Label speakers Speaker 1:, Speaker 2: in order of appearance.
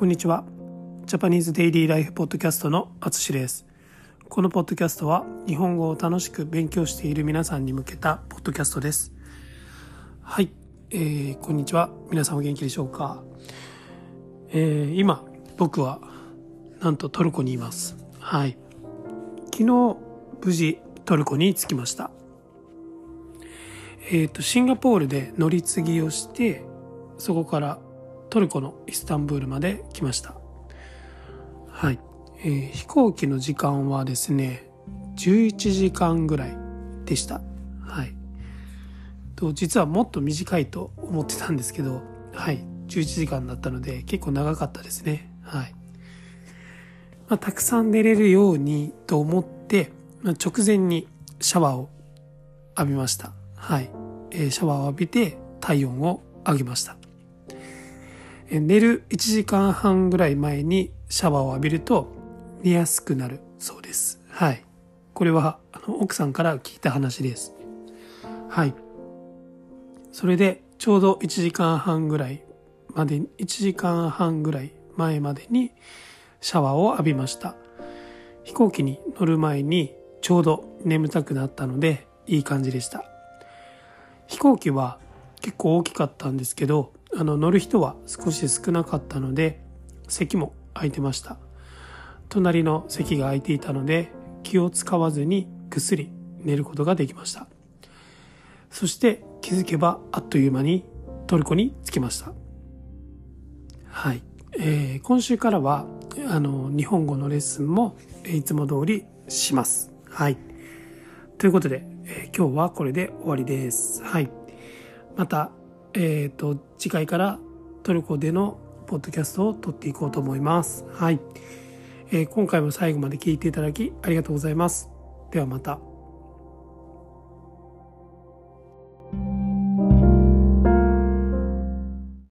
Speaker 1: こんにちは。ジャパニーズデイリーライフポッドキャストのあつしです。このポッドキャストは日本語を楽しく勉強している皆さんに向けたポッドキャストです。はい、えー、こんにちは。皆さんお元気でしょうか？えー、今、僕はなんとトルコにいます。はい。昨日、無事トルコに着きました。えっ、ー、と、シンガポールで乗り継ぎをして、そこからトルコのイスタンブールまで来ました。はい。えー、飛行機の時間はですね、11時間ぐらいでした。はい。と、実はもっと短いと思ってたんですけど、はい。11時間だったので結構長かったですね。はい。まあ、たくさん寝れるようにと思って、まあ、直前にシャワーを浴びました。はい。えー、シャワーを浴びて体温を上げました。寝る1時間半ぐらい前にシャワーを浴びると寝やすくなるそうです。はい。これはあの奥さんから聞いた話です。はい。それでちょうど1時間半ぐらいまで、1時間半ぐらい前までにシャワーを浴びました。飛行機に乗る前にちょうど眠たくなったのでいい感じでした。飛行機は結構大きかったんですけど、あの乗る人は少し少なかったので席も空いてました。隣の席が空いていたので気を使わずにぐっすり寝ることができました。そして気づけばあっという間にトルコに着きました。はい、えー、今週からはあの日本語のレッスンもいつも通りします。はい。ということで、えー、今日はこれで終わりです。はい。またえっ、ー、と、次回からトルコでのポッドキャストを撮っていこうと思います。はい。えー、今回も最後まで聞いていただきありがとうございます。ではまた。